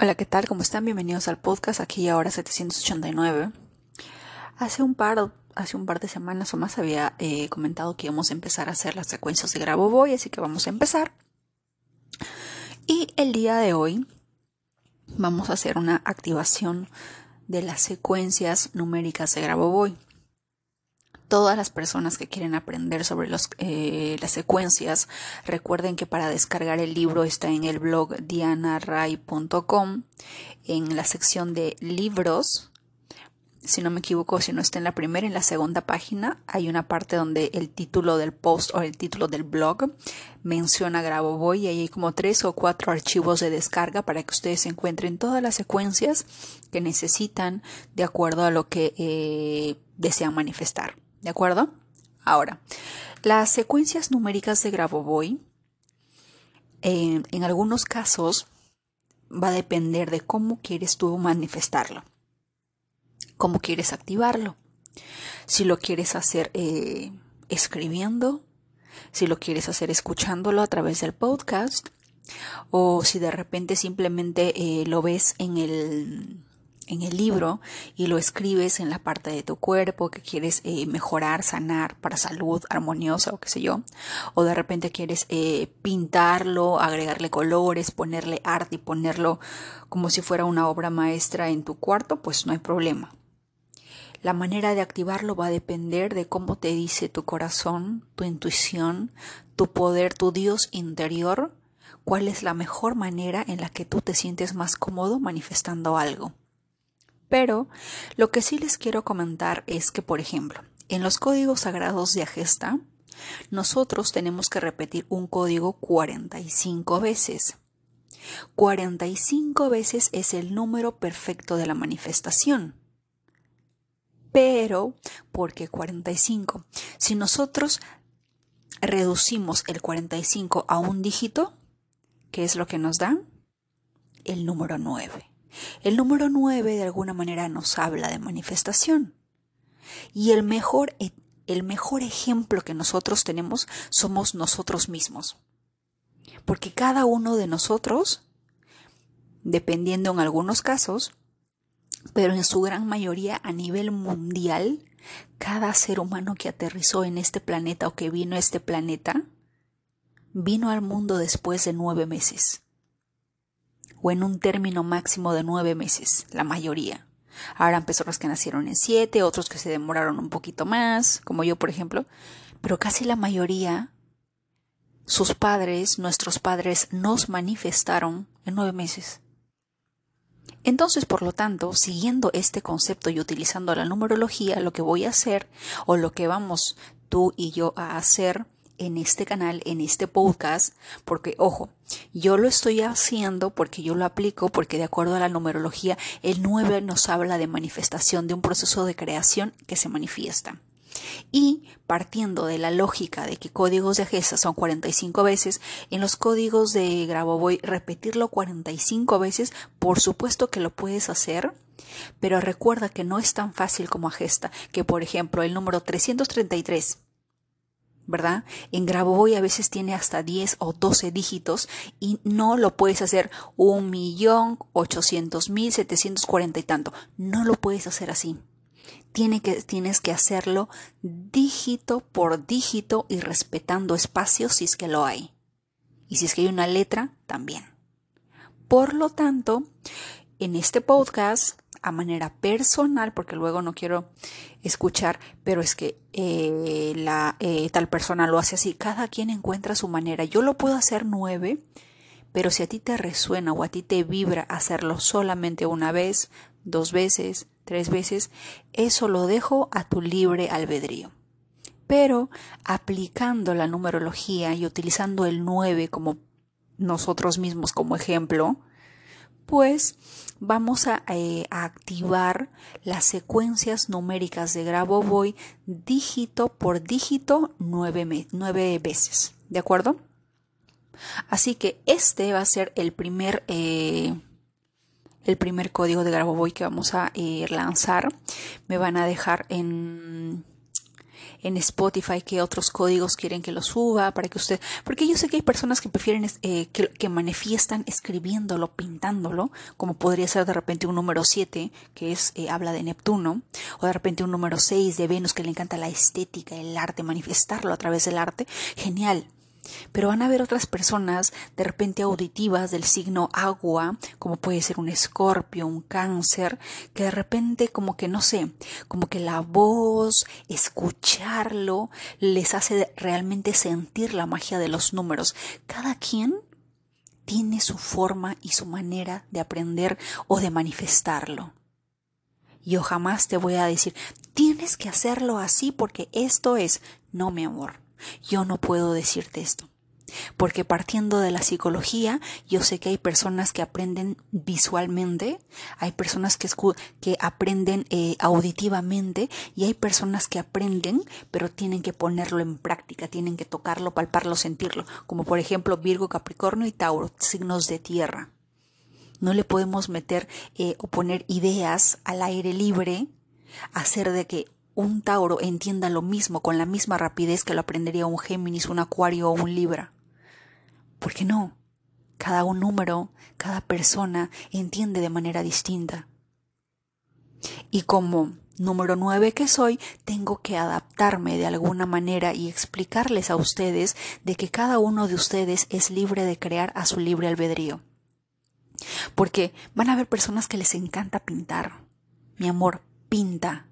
Hola, ¿qué tal? ¿Cómo están? Bienvenidos al podcast aquí ahora 789. Hace un par, hace un par de semanas o más había eh, comentado que íbamos a empezar a hacer las secuencias de Grabovoi, así que vamos a empezar. Y el día de hoy vamos a hacer una activación de las secuencias numéricas de Grabovoi todas las personas que quieren aprender sobre eh, las secuencias, recuerden que para descargar el libro está en el blog dianaray.com, en la sección de libros. Si no me equivoco, si no está en la primera, en la segunda página hay una parte donde el título del post o el título del blog menciona Grabovoi y ahí hay como tres o cuatro archivos de descarga para que ustedes encuentren todas las secuencias que necesitan de acuerdo a lo que eh, desean manifestar. ¿De acuerdo? Ahora, las secuencias numéricas de Grabovoi, eh, en algunos casos, va a depender de cómo quieres tú manifestarlo, cómo quieres activarlo. Si lo quieres hacer eh, escribiendo, si lo quieres hacer escuchándolo a través del podcast, o si de repente simplemente eh, lo ves en el en el libro y lo escribes en la parte de tu cuerpo que quieres eh, mejorar, sanar para salud armoniosa o qué sé yo, o de repente quieres eh, pintarlo, agregarle colores, ponerle arte y ponerlo como si fuera una obra maestra en tu cuarto, pues no hay problema. La manera de activarlo va a depender de cómo te dice tu corazón, tu intuición, tu poder, tu Dios interior, cuál es la mejor manera en la que tú te sientes más cómodo manifestando algo. Pero lo que sí les quiero comentar es que, por ejemplo, en los códigos sagrados de Agesta, nosotros tenemos que repetir un código 45 veces. 45 veces es el número perfecto de la manifestación. Pero, ¿por qué 45? Si nosotros reducimos el 45 a un dígito, ¿qué es lo que nos da? El número 9. El número 9 de alguna manera nos habla de manifestación. Y el mejor, e, el mejor ejemplo que nosotros tenemos somos nosotros mismos. Porque cada uno de nosotros, dependiendo en algunos casos, pero en su gran mayoría a nivel mundial, cada ser humano que aterrizó en este planeta o que vino a este planeta, vino al mundo después de nueve meses o en un término máximo de nueve meses, la mayoría. Habrán personas que nacieron en siete, otros que se demoraron un poquito más, como yo por ejemplo, pero casi la mayoría, sus padres, nuestros padres, nos manifestaron en nueve meses. Entonces, por lo tanto, siguiendo este concepto y utilizando la numerología, lo que voy a hacer o lo que vamos tú y yo a hacer en este canal, en este podcast, porque ojo, yo lo estoy haciendo porque yo lo aplico, porque de acuerdo a la numerología, el 9 nos habla de manifestación, de un proceso de creación que se manifiesta. Y partiendo de la lógica de que códigos de Gesa son 45 veces, en los códigos de Grabovoi repetirlo 45 veces, por supuesto que lo puedes hacer, pero recuerda que no es tan fácil como Agesta, que por ejemplo el número 333 ¿verdad? En Grabovoi a veces tiene hasta 10 o 12 dígitos y no lo puedes hacer un millón ochocientos mil setecientos cuarenta y tanto. No lo puedes hacer así. Tienes que hacerlo dígito por dígito y respetando espacios si es que lo hay. Y si es que hay una letra, también. Por lo tanto, en este podcast a manera personal, porque luego no quiero escuchar, pero es que eh, la eh, tal persona lo hace así. Cada quien encuentra su manera. Yo lo puedo hacer nueve, pero si a ti te resuena o a ti te vibra hacerlo solamente una vez, dos veces, tres veces, eso lo dejo a tu libre albedrío. Pero aplicando la numerología y utilizando el 9 como nosotros mismos como ejemplo, pues vamos eh, a, activar las secuencias numéricas de Grabovoi dígito por dígito nueve, nueve, veces. ¿De acuerdo? Así que este va a ser el primer, eh, el primer código de Grabovoi que vamos a eh, lanzar. Me van a dejar en, en Spotify qué otros códigos quieren que los suba para que usted, porque yo sé que hay personas que prefieren eh, que, manifiestan escribiéndolo, pintándolo, como podría ser de repente un número 7 que es eh, habla de Neptuno, o de repente un número 6 de Venus que le encanta la estética, el arte, manifestarlo a través del arte, genial. Pero van a haber otras personas de repente auditivas del signo agua, como puede ser un escorpio, un cáncer, que de repente como que no sé, como que la voz, escucharlo, les hace realmente sentir la magia de los números. Cada quien tiene su forma y su manera de aprender o de manifestarlo. Yo jamás te voy a decir, tienes que hacerlo así porque esto es, no mi amor. Yo no puedo decirte esto. Porque partiendo de la psicología, yo sé que hay personas que aprenden visualmente, hay personas que, aprenden eh, auditivamente y hay personas que aprenden, pero tienen que ponerlo en práctica, tienen que tocarlo, palparlo, sentirlo, como por ejemplo Virgo, Capricornio y Tauro, signos de tierra. No le podemos meter eh, o poner ideas al aire libre, hacer de que un Tauro entienda lo mismo con la misma rapidez que lo aprendería un Géminis, un Acuario o un Libra. ¿Por qué no? Cada un número, cada persona entiende de manera distinta. Y como número nueve que soy, tengo que adaptarme de alguna manera y explicarles a ustedes de que cada uno de ustedes es libre de crear a su libre albedrío. Porque van a haber personas que les encanta pintar. Mi amor, pinta.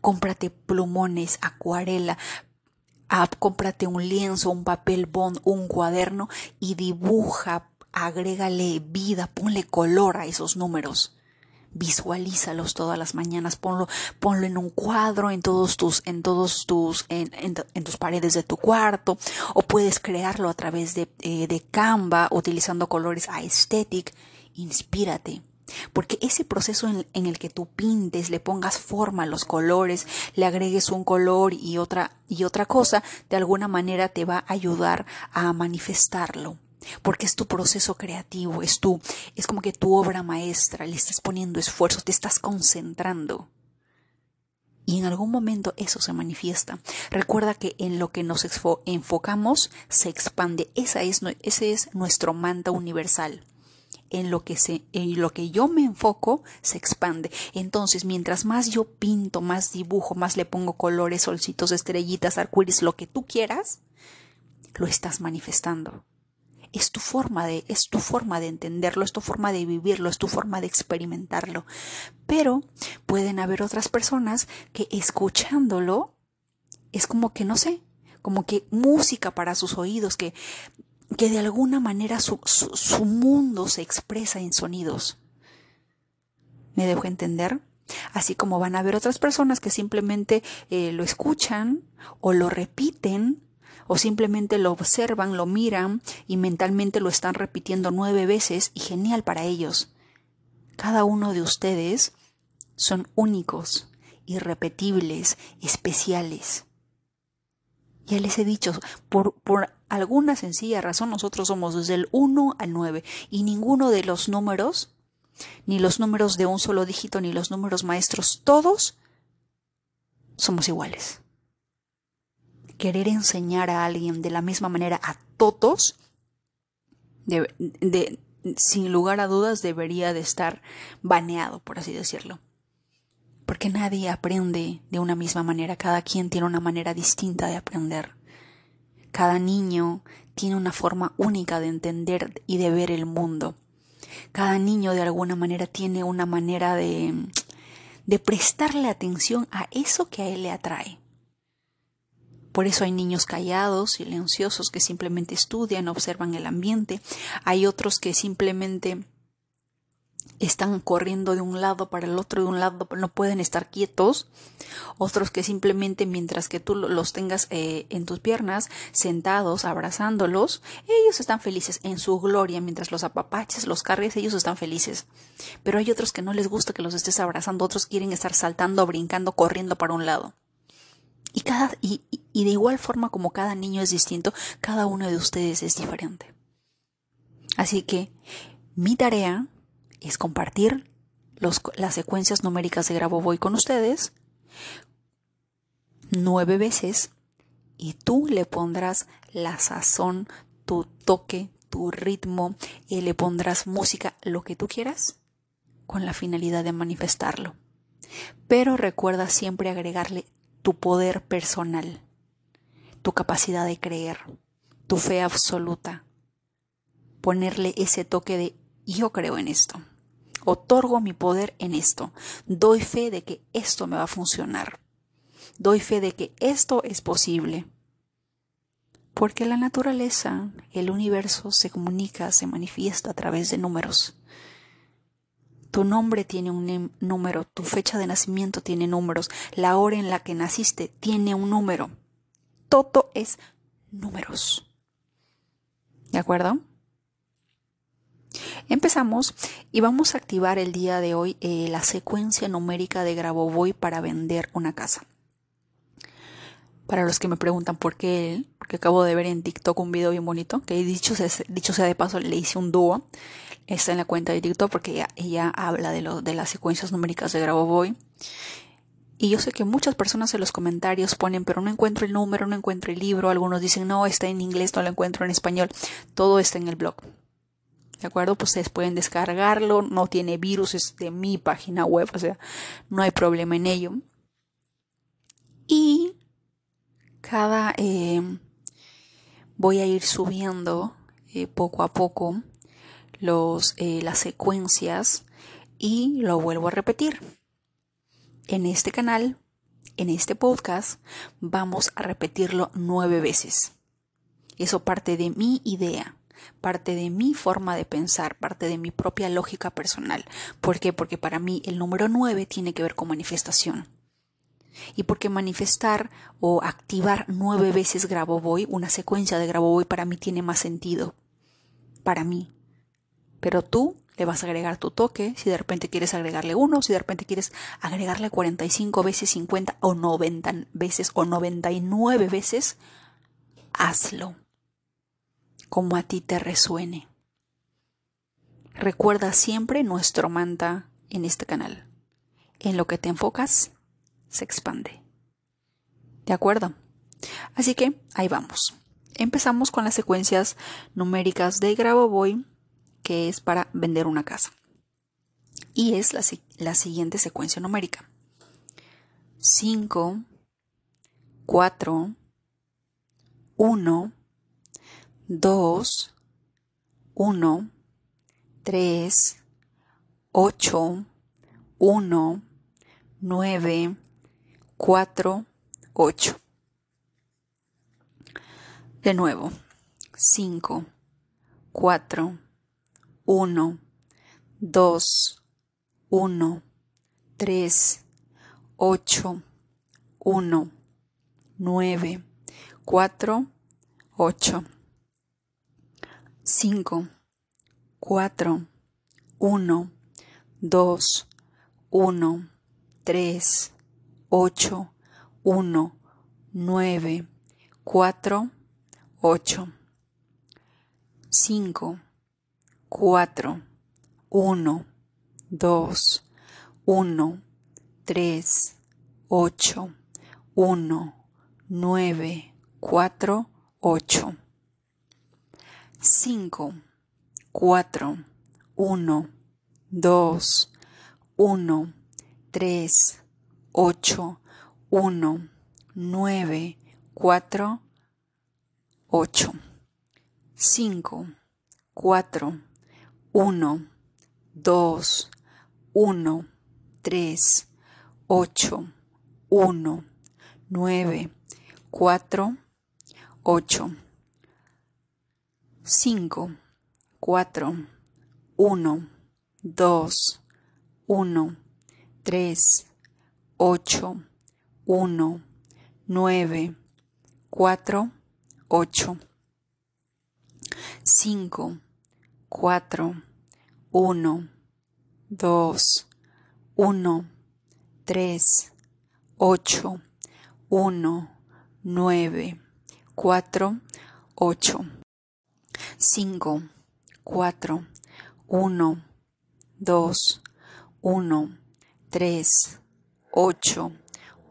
Cómprate plumones, acuarela, ah, cómprate un lienzo, un papel bond, un cuaderno y dibuja, agrégale vida, ponle color a esos números. Visualízalos todas las mañanas, ponlo, ponlo en un cuadro, en todos tus, en todos tus, en, tus paredes de tu cuarto, o puedes crearlo a través de, eh, de Canva, utilizando colores aesthetic. Inspírate porque ese proceso en, el que tú pintes, le pongas forma a los colores, le agregues un color y otra, y otra cosa, de alguna manera te va a ayudar a manifestarlo. Porque es tu proceso creativo, es tu, es como que tu obra maestra, le estás poniendo esfuerzo, te estás concentrando. Y en algún momento eso se manifiesta. Recuerda que en lo que nos enfocamos se expande. Esa es, ese es nuestro manta universal en lo que se, en lo que yo me enfoco se expande. Entonces, mientras más yo pinto, más dibujo, más le pongo colores, solcitos, estrellitas, arcoíris, lo que tú quieras, lo estás manifestando. Es tu forma de, es tu forma de entenderlo, es tu forma de vivirlo, es tu forma de experimentarlo. Pero pueden haber otras personas que escuchándolo es como que no sé, como que música para sus oídos, que que de alguna manera su, su, mundo se expresa en sonidos. ¿Me dejo entender? Así como van a haber otras personas que simplemente eh, lo escuchan o lo repiten o simplemente lo observan, lo miran y mentalmente lo están repitiendo nueve veces y genial para ellos. Cada uno de ustedes son únicos, irrepetibles, especiales. Ya les he dicho, por, por alguna sencilla razón nosotros somos desde el 1 al 9 y ninguno de los números, ni los números de un solo dígito, ni los números maestros, todos somos iguales. Querer enseñar a alguien de la misma manera a todos, de, sin lugar a dudas, debería de estar baneado, por así decirlo porque nadie aprende de una misma manera, cada quien tiene una manera distinta de aprender. Cada niño tiene una forma única de entender y de ver el mundo. Cada niño de alguna manera tiene una manera de, de prestarle atención a eso que a él le atrae. Por eso hay niños callados, silenciosos, que simplemente estudian, observan el ambiente. Hay otros que simplemente están corriendo de un lado para el otro, de un lado, no pueden estar quietos. Otros que simplemente mientras que tú los tengas eh, en tus piernas, sentados, abrazándolos, ellos están felices en su gloria, mientras los apapaches, los cargues, ellos están felices. Pero hay otros que no les gusta que los estés abrazando, otros quieren estar saltando, brincando, corriendo para un lado. Y, cada, y, y de igual forma como cada niño es distinto, cada uno de ustedes es diferente. Así que mi tarea es compartir las secuencias numéricas de Grabo Voy con ustedes, nueve veces y tú le pondrás la sazón, tu toque, tu ritmo y le pondrás música, lo que tú quieras, con la finalidad de manifestarlo. Pero recuerda siempre agregarle tu poder personal, tu capacidad de creer, tu fe absoluta, ponerle ese toque de yo creo en esto, otorgo mi poder en esto, doy fe de que esto me va a funcionar, doy fe de que esto es posible. Porque la naturaleza, el universo se comunica, se manifiesta a través de números. Tu nombre tiene un número, tu fecha de nacimiento tiene números, la hora en la que naciste tiene un número. Todo es números. ¿De acuerdo? Empezamos y vamos a activar el día de hoy eh, la secuencia numérica de Grabovoi para vender una casa. Para los que me preguntan por qué él, porque acabo de ver en TikTok un video bien bonito, que dicho sea, de paso le hice un dúo, está en la cuenta de TikTok porque ella, habla de, de las secuencias numéricas de Grabovoi. Y yo sé que muchas personas en los comentarios ponen, pero no encuentro el número, no encuentro el libro. Algunos dicen, no, está en inglés, no lo encuentro en español. Todo está en el blog. ¿De acuerdo? Pues ustedes pueden descargarlo, no tiene virus, es de mi página web, o sea, no hay problema en ello. Y cada... Eh, voy a ir subiendo eh, poco a poco los, eh, las secuencias y lo vuelvo a repetir. En este canal, en este podcast, vamos a repetirlo nueve veces. Eso parte de mi idea parte de mi forma de pensar, parte de mi propia lógica personal. ¿Por qué? Porque para mí el número 9 tiene que ver con manifestación. Y porque manifestar o activar nueve veces Grabovoi, una secuencia de Grabovoi para mí tiene más sentido. Para mí. Pero tú le vas a agregar tu toque, si de repente quieres agregarle uno, si de repente quieres agregarle 45 veces, 50 o 90 veces o 99 veces, hazlo como a ti te resuene. Recuerda siempre nuestro manta en este canal. En lo que te enfocas, se expande. ¿De acuerdo? Así que ahí vamos. Empezamos con las secuencias numéricas de Grabovoi, que es para vender una casa. Y es la, la siguiente secuencia numérica. 5, 4, 1, 2, 1, 3, 8, 1, 9, 4, 8. De nuevo, 5, 4, 1, 2, 1, 3, 8, 1, 9, 4, 8. 5, 4, 1, 2, 1, 3, 8, 1, 9, 4, 8. 5, 4, 1, 2, 1, 3, 8, 1, 9, 4, 8. 5, 4, 1, 2, 1, 3, 8, 1, 9, 4, 8. 5, 4, 1, 2, 1, 3, 8, 1, 9, 4, 8. 5, 4, 1, 2, 1, 3, 8, 1, 9, 4, 8. 5, 4, 1, 2, 1, 3, 8, 1, 9, 4, 8. 5, 4, 1, 2, 1, 3, 8,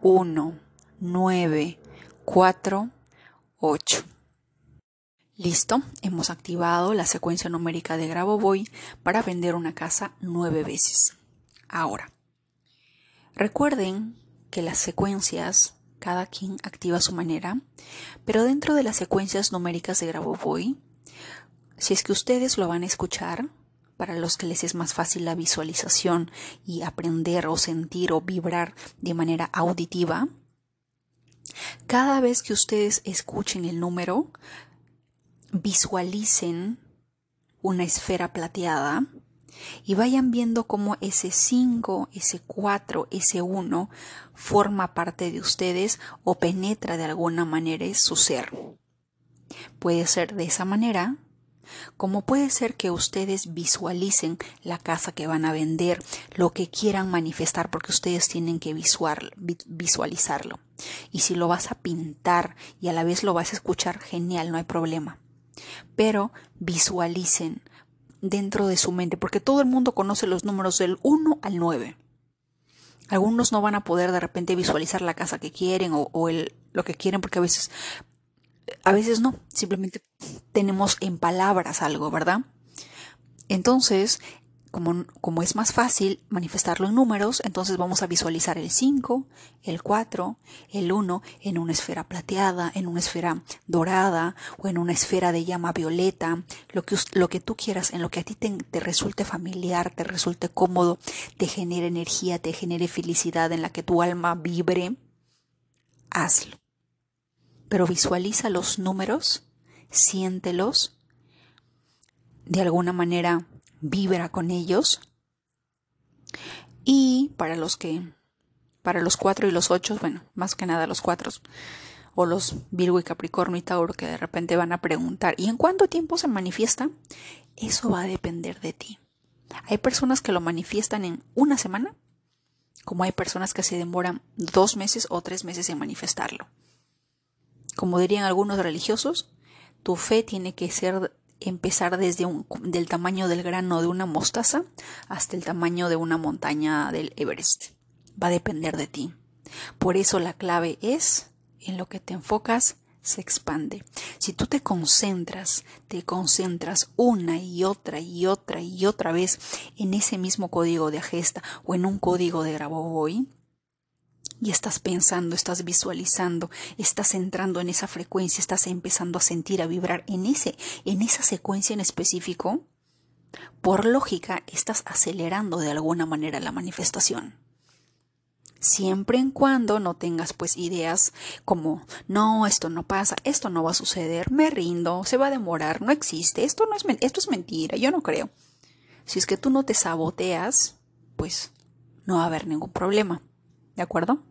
1, 9, 4, 8. Listo, hemos activado la secuencia numérica de Grabovoi para vender una casa nueve veces. Ahora, recuerden que las secuencias, cada quien activa a su manera, pero dentro de las secuencias numéricas de Grabovoi, si es que ustedes lo van a escuchar, para los que les es más fácil la visualización y aprender o sentir o vibrar de manera auditiva, cada vez que ustedes escuchen el número, visualicen una esfera plateada y vayan viendo cómo ese 5, ese 4, ese 1 forma parte de ustedes o penetra de alguna manera su ser. Puede ser de esa manera, como puede ser que ustedes visualicen la casa que van a vender, lo que quieran manifestar, porque ustedes tienen que visualizarlo. Y si lo vas a pintar y a la vez lo vas a escuchar, genial, no hay problema pero visualicen dentro de su mente, porque todo el mundo conoce los números del 1 al 9. Algunos no van a poder de repente visualizar la casa que quieren o, el, lo que quieren porque a veces, a veces no, simplemente tenemos en palabras algo, ¿verdad? Entonces, como, es más fácil manifestarlo en números, entonces vamos a visualizar el 5, el 4, el 1 en una esfera plateada, en una esfera dorada o en una esfera de llama violeta, lo que, lo que tú quieras, en lo que a ti te, te resulte familiar, te resulte cómodo, te genere energía, te genere felicidad, en la que tu alma vibre, hazlo. Pero visualiza los números, siéntelos, de alguna manera vibra con ellos. Y para los que, para los cuatro y los ocho, bueno, más que nada los cuatro, o los Virgo y Capricornio y Tauro que de repente van a preguntar, ¿y en cuánto tiempo se manifiesta? Eso va a depender de ti. Hay personas que lo manifiestan en una semana, como hay personas que se demoran dos meses o tres meses en manifestarlo. Como dirían algunos religiosos, tu fe tiene que ser empezar desde un, del tamaño del grano de una mostaza hasta el tamaño de una montaña del Everest. Va a depender de ti. Por eso la clave es en lo que te enfocas se expande. Si tú te concentras, te concentras una y otra y otra y otra vez en ese mismo código de Agesta o en un código de Grabovoi, y estás pensando, estás visualizando, estás entrando en esa frecuencia, estás empezando a sentir, a vibrar en ese, en esa secuencia en específico, por lógica estás acelerando de alguna manera la manifestación. Siempre en cuando no tengas pues ideas como no, esto no pasa, esto no va a suceder, me rindo, se va a demorar, no existe, esto no es esto es mentira, yo no creo. Si es que tú no te saboteas, pues no va a haber ningún problema. ¿De acuerdo?